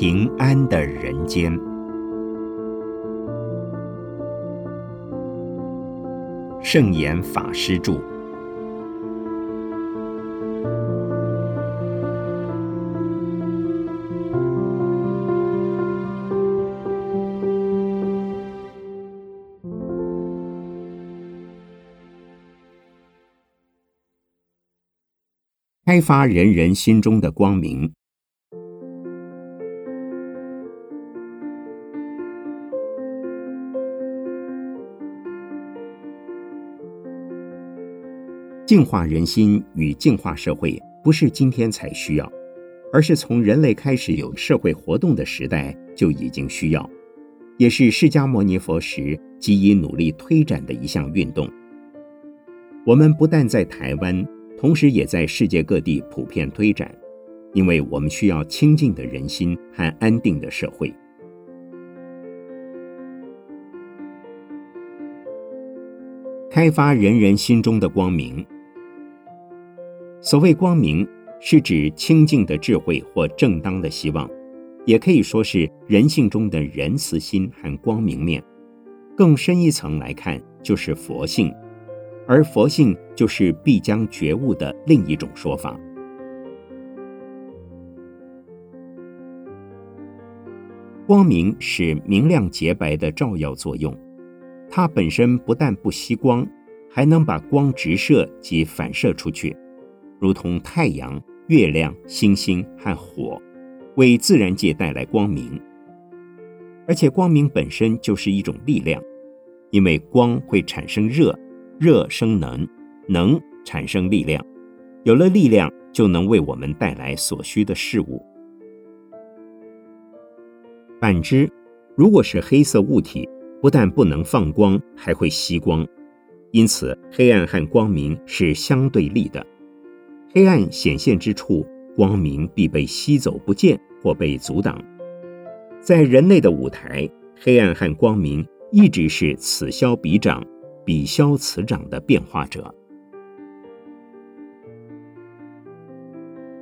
平安的人间。圣严法师著。开发人人心中的光明。净化人心与净化社会，不是今天才需要，而是从人类开始有社会活动的时代就已经需要，也是释迦牟尼佛时极以努力推展的一项运动。我们不但在台湾。同时，也在世界各地普遍推展，因为我们需要清净的人心和安定的社会。开发人人心中的光明。所谓光明，是指清净的智慧或正当的希望，也可以说是人性中的仁慈心和光明面。更深一层来看，就是佛性。而佛性就是必将觉悟的另一种说法。光明是明亮洁白的照耀作用，它本身不但不吸光，还能把光直射及反射出去，如同太阳、月亮、星星和火，为自然界带来光明。而且光明本身就是一种力量，因为光会产生热。热生能，能产生力量，有了力量就能为我们带来所需的事物。反之，如果是黑色物体，不但不能放光，还会吸光。因此，黑暗和光明是相对立的。黑暗显现之处，光明必被吸走不见或被阻挡。在人类的舞台，黑暗和光明一直是此消彼长。彼消此长的变化者，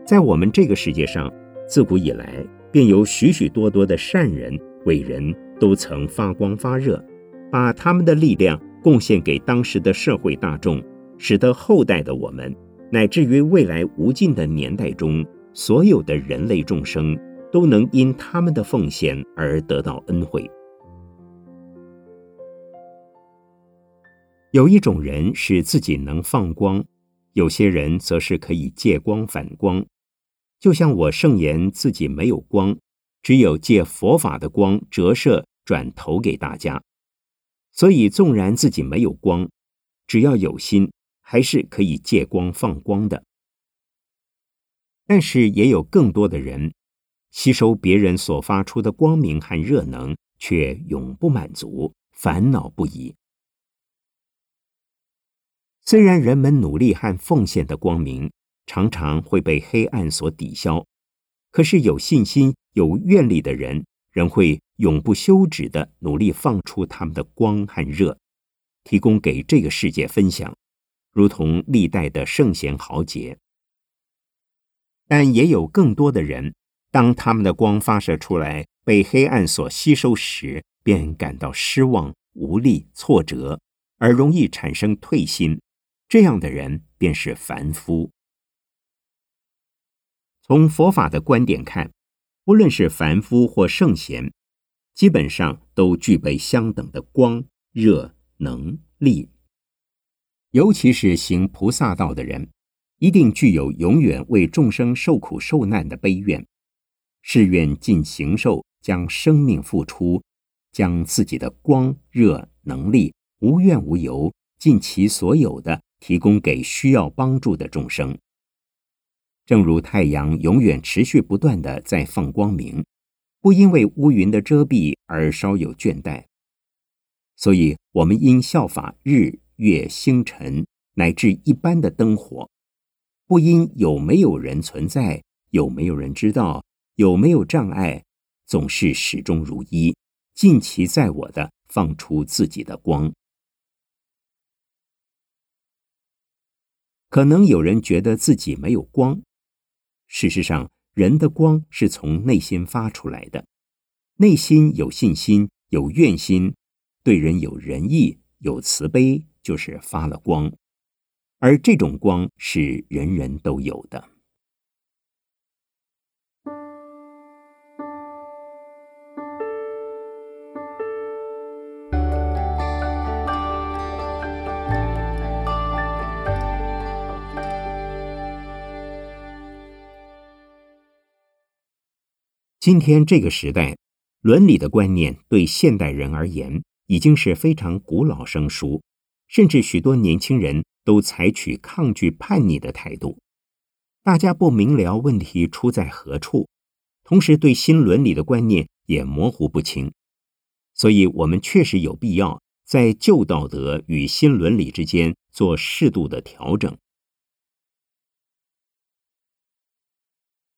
在我们这个世界上，自古以来便有许许多多的善人、伟人，都曾发光发热，把他们的力量贡献给当时的社会大众，使得后代的我们，乃至于未来无尽的年代中，所有的人类众生，都能因他们的奉献而得到恩惠。有一种人是自己能放光，有些人则是可以借光反光。就像我圣言自己没有光，只有借佛法的光折射转投给大家。所以纵然自己没有光，只要有心，还是可以借光放光的。但是也有更多的人吸收别人所发出的光明和热能，却永不满足，烦恼不已。虽然人们努力和奉献的光明常常会被黑暗所抵消，可是有信心、有愿力的人仍会永不休止的努力放出他们的光和热，提供给这个世界分享，如同历代的圣贤豪杰。但也有更多的人，当他们的光发射出来被黑暗所吸收时，便感到失望、无力、挫折，而容易产生退心。这样的人便是凡夫。从佛法的观点看，不论是凡夫或圣贤，基本上都具备相等的光、热、能、力。尤其是行菩萨道的人，一定具有永远为众生受苦受难的悲愿，誓愿尽行受，将生命付出，将自己的光、热、能力无怨无尤，尽其所有的。提供给需要帮助的众生，正如太阳永远持续不断的在放光明，不因为乌云的遮蔽而稍有倦怠。所以，我们应效法日月星辰乃至一般的灯火，不因有没有人存在，有没有人知道，有没有障碍，总是始终如一，尽其在我的放出自己的光。可能有人觉得自己没有光，事实上，人的光是从内心发出来的，内心有信心、有愿心，对人有仁义、有慈悲，就是发了光。而这种光是人人都有的。今天这个时代，伦理的观念对现代人而言已经是非常古老生疏，甚至许多年轻人都采取抗拒、叛逆的态度。大家不明了问题出在何处，同时对新伦理的观念也模糊不清。所以，我们确实有必要在旧道德与新伦理之间做适度的调整。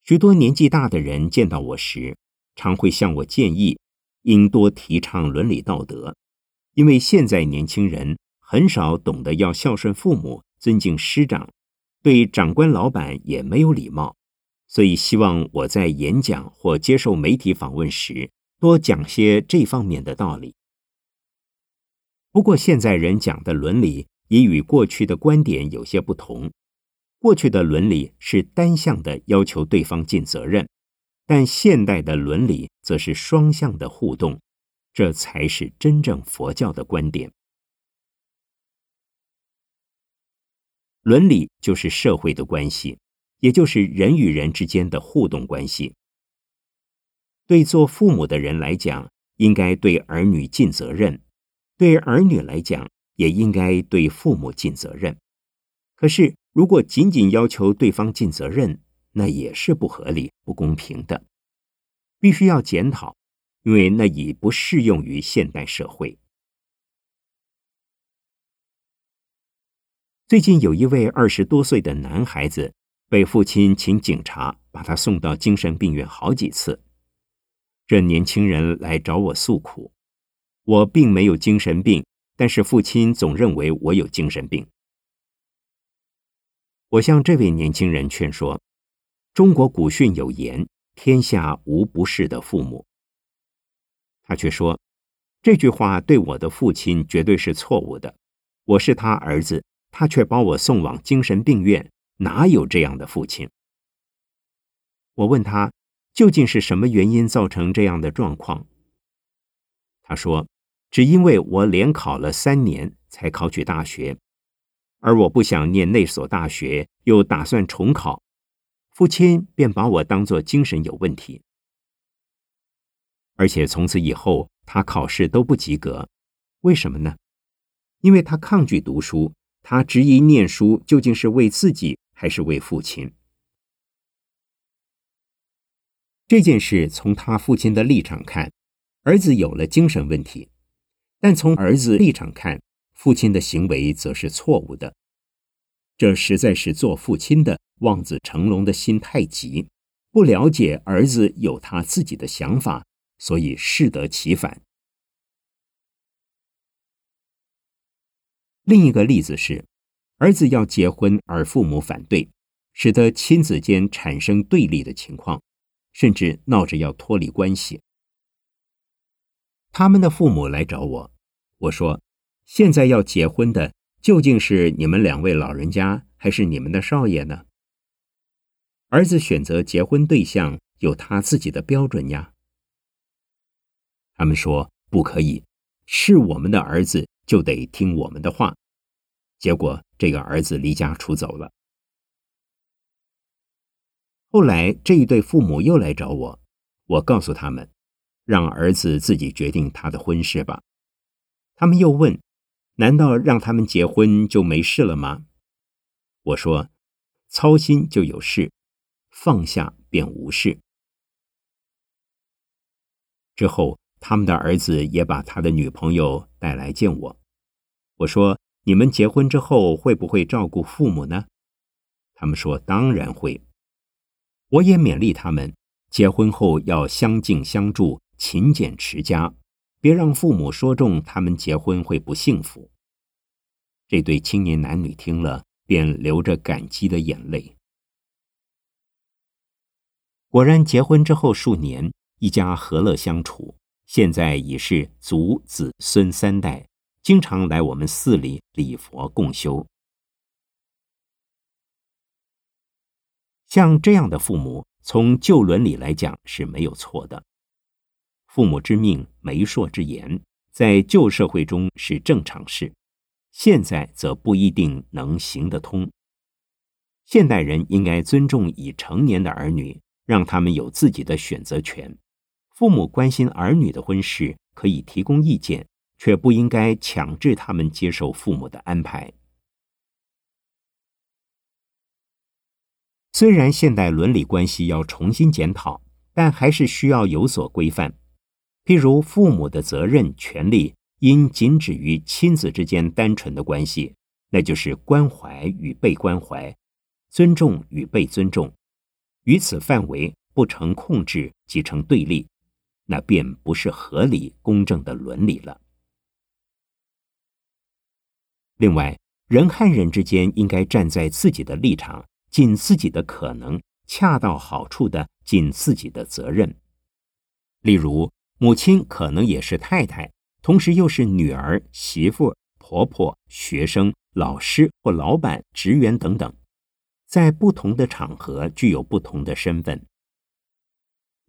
许多年纪大的人见到我时，常会向我建议，应多提倡伦理道德，因为现在年轻人很少懂得要孝顺父母、尊敬师长，对长官老板也没有礼貌，所以希望我在演讲或接受媒体访问时，多讲些这方面的道理。不过，现在人讲的伦理也与过去的观点有些不同。过去的伦理是单向的要求对方尽责任，但现代的伦理则是双向的互动，这才是真正佛教的观点。伦理就是社会的关系，也就是人与人之间的互动关系。对做父母的人来讲，应该对儿女尽责任；对儿女来讲，也应该对父母尽责任。可是，如果仅仅要求对方尽责任，那也是不合理、不公平的，必须要检讨，因为那已不适用于现代社会。最近有一位二十多岁的男孩子，被父亲请警察把他送到精神病院好几次。这年轻人来找我诉苦，我并没有精神病，但是父亲总认为我有精神病。我向这位年轻人劝说：“中国古训有言，天下无不是的父母。”他却说：“这句话对我的父亲绝对是错误的。我是他儿子，他却把我送往精神病院，哪有这样的父亲？”我问他：“究竟是什么原因造成这样的状况？”他说：“只因为我连考了三年才考取大学。”而我不想念那所大学，又打算重考，父亲便把我当作精神有问题。而且从此以后，他考试都不及格，为什么呢？因为他抗拒读书，他质疑念书究竟是为自己还是为父亲。这件事从他父亲的立场看，儿子有了精神问题；但从儿子立场看，父亲的行为则是错误的，这实在是做父亲的望子成龙的心太急，不了解儿子有他自己的想法，所以适得其反。另一个例子是，儿子要结婚而父母反对，使得亲子间产生对立的情况，甚至闹着要脱离关系。他们的父母来找我，我说。现在要结婚的究竟是你们两位老人家，还是你们的少爷呢？儿子选择结婚对象有他自己的标准呀。他们说不可以，是我们的儿子就得听我们的话。结果这个儿子离家出走了。后来这一对父母又来找我，我告诉他们，让儿子自己决定他的婚事吧。他们又问。难道让他们结婚就没事了吗？我说，操心就有事，放下便无事。之后，他们的儿子也把他的女朋友带来见我。我说：“你们结婚之后会不会照顾父母呢？”他们说：“当然会。”我也勉励他们，结婚后要相敬相助，勤俭持家。别让父母说中他们结婚会不幸福。这对青年男女听了，便流着感激的眼泪。果然，结婚之后数年，一家和乐相处，现在已是祖子孙三代，经常来我们寺里礼佛共修。像这样的父母，从旧伦理来讲是没有错的。父母之命，媒妁之言，在旧社会中是正常事，现在则不一定能行得通。现代人应该尊重已成年的儿女，让他们有自己的选择权。父母关心儿女的婚事，可以提供意见，却不应该强制他们接受父母的安排。虽然现代伦理关系要重新检讨，但还是需要有所规范。譬如，父母的责任、权利应仅止于亲子之间单纯的关系，那就是关怀与被关怀。尊重与被尊重，于此范围不成控制即成对立，那便不是合理公正的伦理了。另外，人和人之间应该站在自己的立场，尽自己的可能，恰到好处的尽自己的责任。例如，母亲可能也是太太，同时又是女儿、媳妇、婆婆、学生、老师或老板、职员等等。在不同的场合具有不同的身份。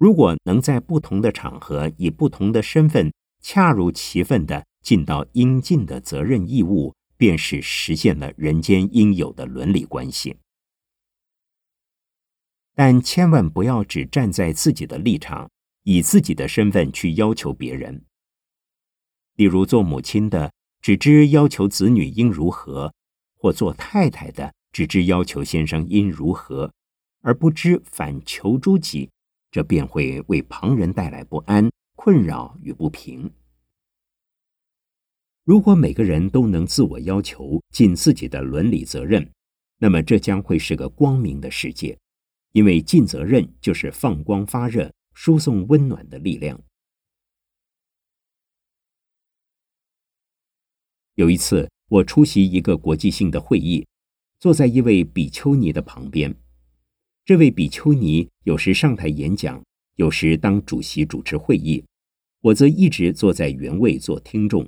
如果能在不同的场合以不同的身份恰如其分的尽到应尽的责任义务，便是实现了人间应有的伦理关系。但千万不要只站在自己的立场，以自己的身份去要求别人。例如，做母亲的只知要求子女应如何，或做太太的。只知要求先生应如何，而不知反求诸己，这便会为旁人带来不安、困扰与不平。如果每个人都能自我要求，尽自己的伦理责任，那么这将会是个光明的世界，因为尽责任就是放光发热、输送温暖的力量。有一次，我出席一个国际性的会议。坐在一位比丘尼的旁边，这位比丘尼有时上台演讲，有时当主席主持会议，我则一直坐在原位做听众。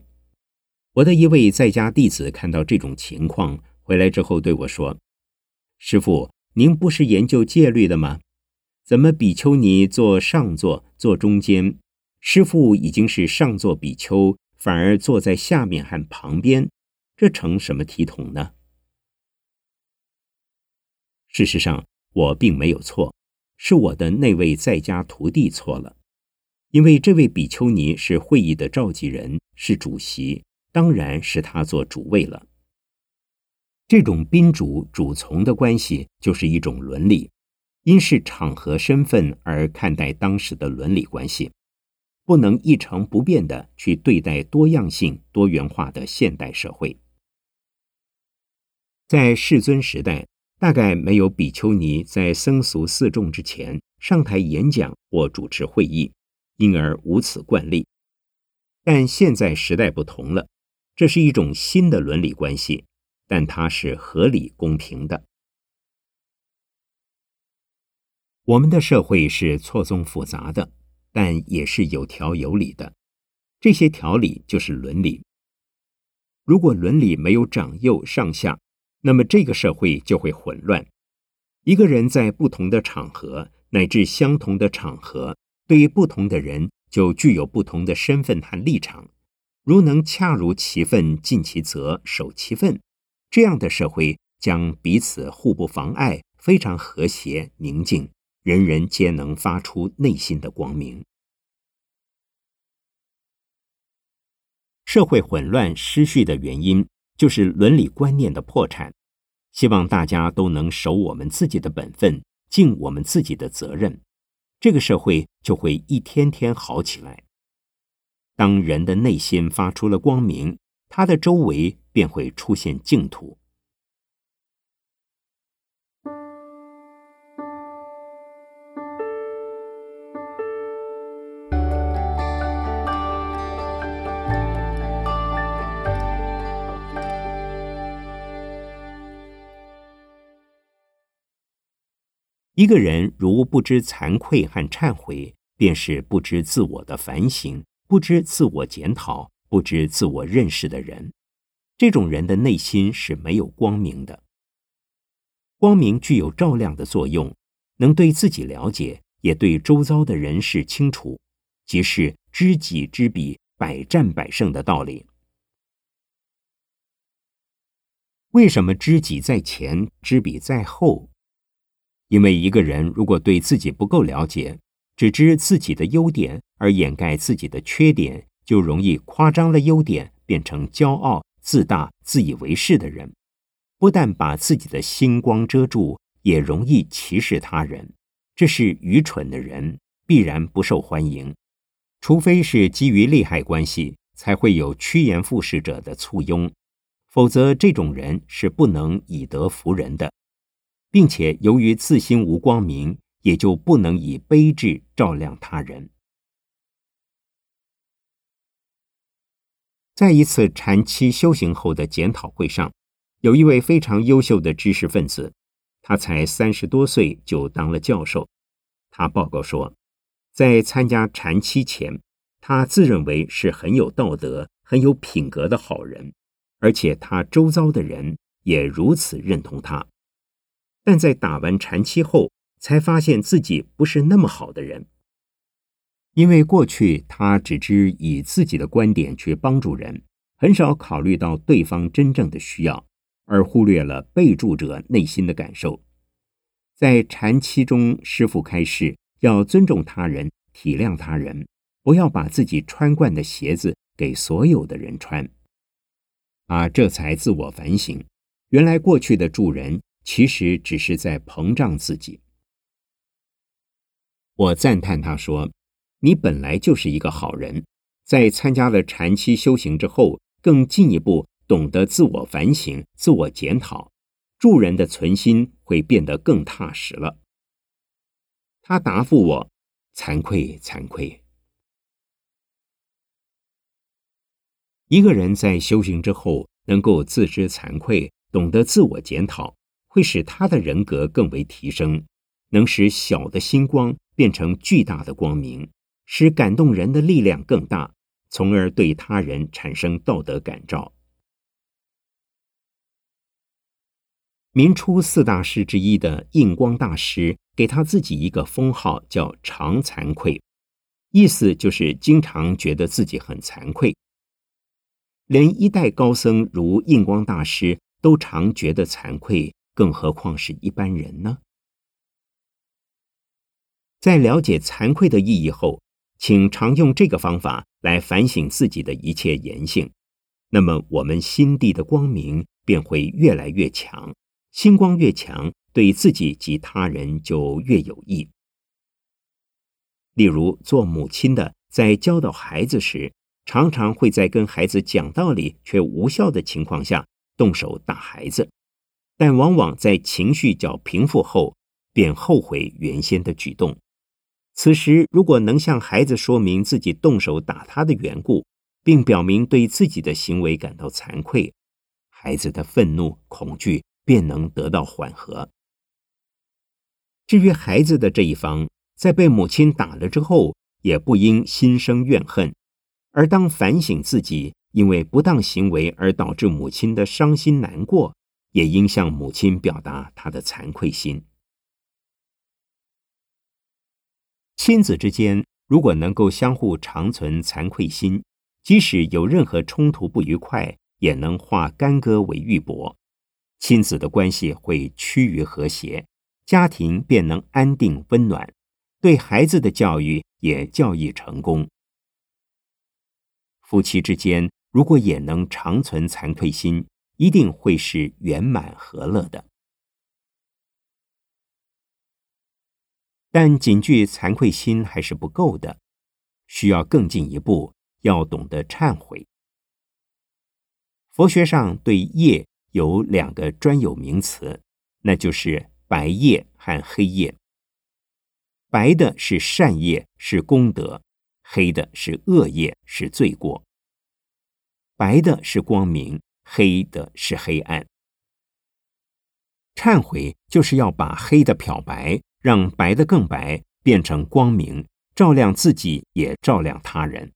我的一位在家弟子看到这种情况，回来之后对我说：“师傅，您不是研究戒律的吗？怎么比丘尼坐上座，坐中间？师傅已经是上座比丘，反而坐在下面和旁边，这成什么体统呢？”事实上，我并没有错，是我的那位在家徒弟错了，因为这位比丘尼是会议的召集人，是主席，当然是他做主位了。这种宾主主从的关系就是一种伦理，因是场合身份而看待当时的伦理关系，不能一成不变的去对待多样性、多元化的现代社会。在世尊时代。大概没有比丘尼在僧俗四众之前上台演讲或主持会议，因而无此惯例。但现在时代不同了，这是一种新的伦理关系，但它是合理公平的。我们的社会是错综复杂的，但也是有条有理的。这些条理就是伦理。如果伦理没有长幼上下，那么这个社会就会混乱。一个人在不同的场合乃至相同的场合，对于不同的人就具有不同的身份和立场。如能恰如其分，尽其责，守其分，这样的社会将彼此互不妨碍，非常和谐宁静，人人皆能发出内心的光明。社会混乱失序的原因。就是伦理观念的破产，希望大家都能守我们自己的本分，尽我们自己的责任，这个社会就会一天天好起来。当人的内心发出了光明，他的周围便会出现净土。一个人如不知惭愧和忏悔，便是不知自我的反省，不知自我检讨，不知自我认识的人。这种人的内心是没有光明的。光明具有照亮的作用，能对自己了解，也对周遭的人事清楚，即是知己知彼，百战百胜的道理。为什么知己在前，知彼在后？因为一个人如果对自己不够了解，只知自己的优点而掩盖自己的缺点，就容易夸张了优点，变成骄傲。自大、自以为是的人，不但把自己的星光遮住，也容易歧视他人。这是愚蠢的人，必然不受欢迎。除非是基于利害关系，才会有趋炎附势者的簇拥，否则这种人是不能以德服人的，并且由于自心无光明，也就不能以悲智照亮他人。在一次禅期修行后的检讨会上，有一位非常优秀的知识分子，他才三十多岁就当了教授。他报告说，在参加禅期前，他自认为是很有道德、很有品格的好人，而且他周遭的人也如此认同他。但在打完禅期后，才发现自己不是那么好的人。因为过去他只知以自己的观点去帮助人，很少考虑到对方真正的需要，而忽略了被助者内心的感受。在禅期中，师傅开示要尊重他人、体谅他人，不要把自己穿惯的鞋子给所有的人穿。啊，这才自我反省，原来过去的助人其实只是在膨胀自己。我赞叹他说。你本来就是一个好人，在参加了禅期修行之后，更进一步懂得自我反省、自我检讨，助人的存心会变得更踏实了。他答复我：“惭愧，惭愧。”一个人在修行之后，能够自知惭愧，懂得自我检讨，会使他的人格更为提升，能使小的星光变成巨大的光明。使感动人的力量更大，从而对他人产生道德感召。明初四大师之一的印光大师给他自己一个封号，叫“常惭愧”，意思就是经常觉得自己很惭愧。连一代高僧如印光大师都常觉得惭愧，更何况是一般人呢？在了解惭愧的意义后。请常用这个方法来反省自己的一切言行，那么我们心地的光明便会越来越强，星光越强，对自己及他人就越有益。例如，做母亲的在教导孩子时，常常会在跟孩子讲道理却无效的情况下动手打孩子，但往往在情绪较平复后，便后悔原先的举动。此时，如果能向孩子说明自己动手打他的缘故，并表明对自己的行为感到惭愧，孩子的愤怒、恐惧便能得到缓和。至于孩子的这一方，在被母亲打了之后，也不应心生怨恨，而当反省自己因为不当行为而导致母亲的伤心难过，也应向母亲表达他的惭愧心。亲子之间如果能够相互长存惭愧心，即使有任何冲突不愉快，也能化干戈为玉帛，亲子的关系会趋于和谐，家庭便能安定温暖，对孩子的教育也教育成功。夫妻之间如果也能长存惭愧心，一定会是圆满和乐的。但仅具惭愧心还是不够的，需要更进一步，要懂得忏悔。佛学上对业有两个专有名词，那就是白业和黑业。白的是善业，是功德；黑的是恶业，是罪过。白的是光明，黑的是黑暗。忏悔就是要把黑的漂白。让白的更白，变成光明，照亮自己，也照亮他人。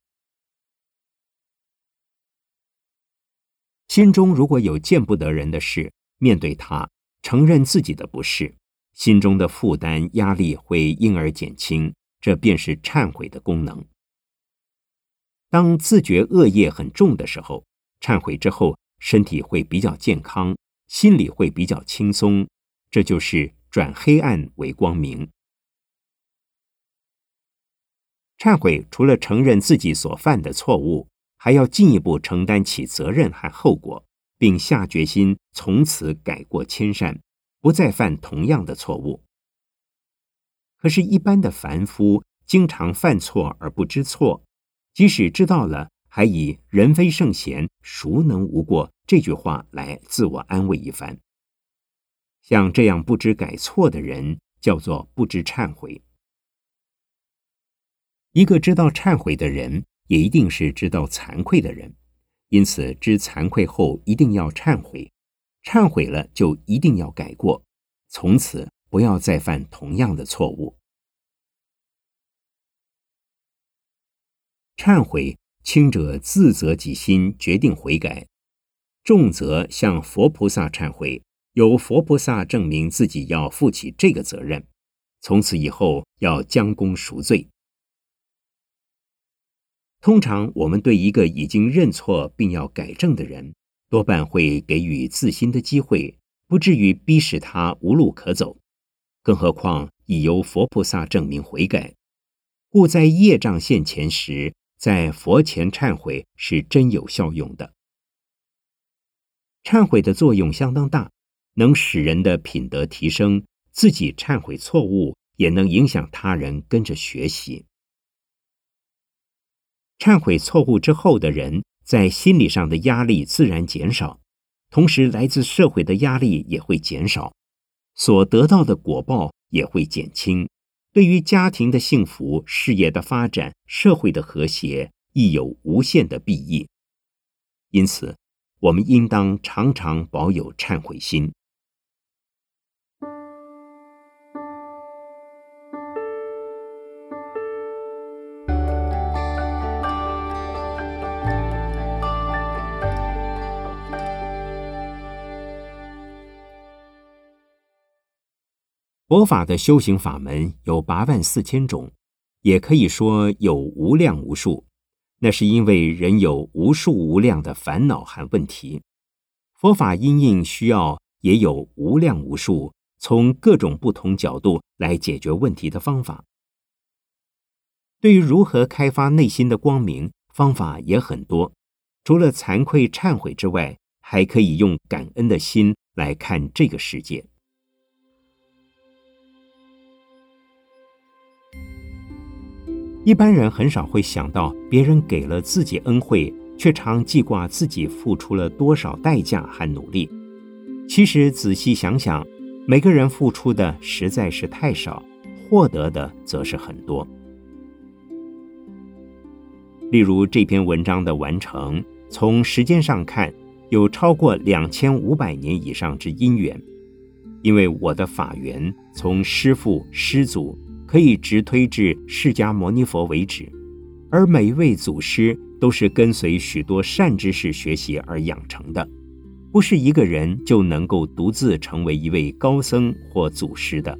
心中如果有见不得人的事，面对他，承认自己的不是，心中的负担压力会因而减轻，这便是忏悔的功能。当自觉恶业很重的时候，忏悔之后，身体会比较健康，心里会比较轻松，这就是转黑暗为光明。忏悔除了承认自己所犯的错误。还要进一步承担起责任和后果，并下决心从此改过迁善，不再犯同样的错误。可是，一般的凡夫经常犯错而不知错，即使知道了，还以“人非圣贤，孰能无过”这句话来自我安慰一番。像这样不知改错的人，叫做不知忏悔。一个知道忏悔的人。也一定是知道惭愧的人，因此知惭愧后一定要忏悔，忏悔了就一定要改过，从此不要再犯同样的错误。忏悔轻者自责己心，决定悔改；重则向佛菩萨忏悔，由佛菩萨证明自己要负起这个责任，从此以后要将功赎罪。通常，我们对一个已经认错并要改正的人，多半会给予自新的机会，不至于逼使他无路可走。更何况已由佛菩萨证明悔改，故在业障现前时，在佛前忏悔是真有效用的。忏悔的作用相当大，能使人的品德提升，自己忏悔错误，也能影响他人跟着学习。忏悔错误之后的人，在心理上的压力自然减少，同时来自社会的压力也会减少，所得到的果报也会减轻，对于家庭的幸福、事业的发展、社会的和谐，亦有无限的裨益。因此，我们应当常常保有忏悔心。佛法的修行法门有八万四千种，也可以说有无量无数。那是因为人有无数无量的烦恼和问题，佛法因应需要也有无量无数，从各种不同角度来解决问题的方法。对于如何开发内心的光明，方法也很多。除了惭愧忏悔之外，还可以用感恩的心来看这个世界。一般人很少会想到，别人给了自己恩惠，却常记挂自己付出了多少代价和努力。其实仔细想想，每个人付出的实在是太少，获得的则是很多。例如这篇文章的完成，从时间上看，有超过两千五百年以上之因缘，因为我的法缘从师父师祖。可以直推至释迦牟尼佛为止，而每一位祖师都是跟随许多善知识学习而养成的，不是一个人就能够独自成为一位高僧或祖师的。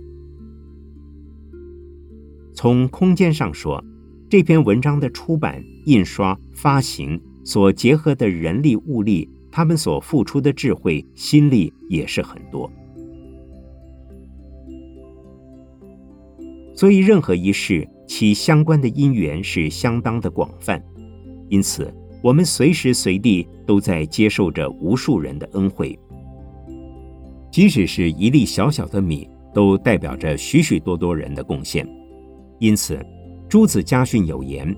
从空间上说，这篇文章的出版、印刷、发行所结合的人力物力，他们所付出的智慧、心力也是很多。所以，任何一事其相关的因缘是相当的广泛，因此我们随时随地都在接受着无数人的恩惠。即使是一粒小小的米，都代表着许许多多人的贡献。因此，诸子家训有言：“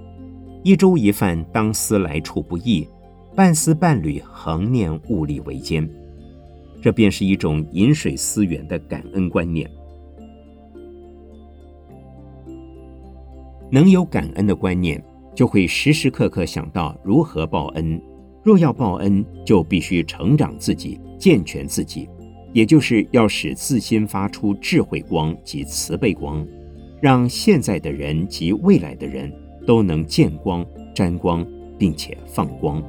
一粥一饭，当思来处不易；半丝半缕，恒念物力维艰。”这便是一种饮水思源的感恩观念。能有感恩的观念，就会时时刻刻想到如何报恩。若要报恩，就必须成长自己，健全自己，也就是要使自心发出智慧光及慈悲光，让现在的人及未来的人都能见光、沾光，并且放光。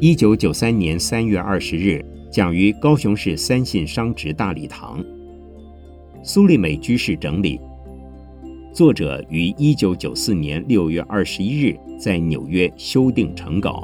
一九九三年三月二十日，讲于高雄市三信商职大礼堂。苏立美居士整理。作者于一九九四年六月二十一日在纽约修订成稿。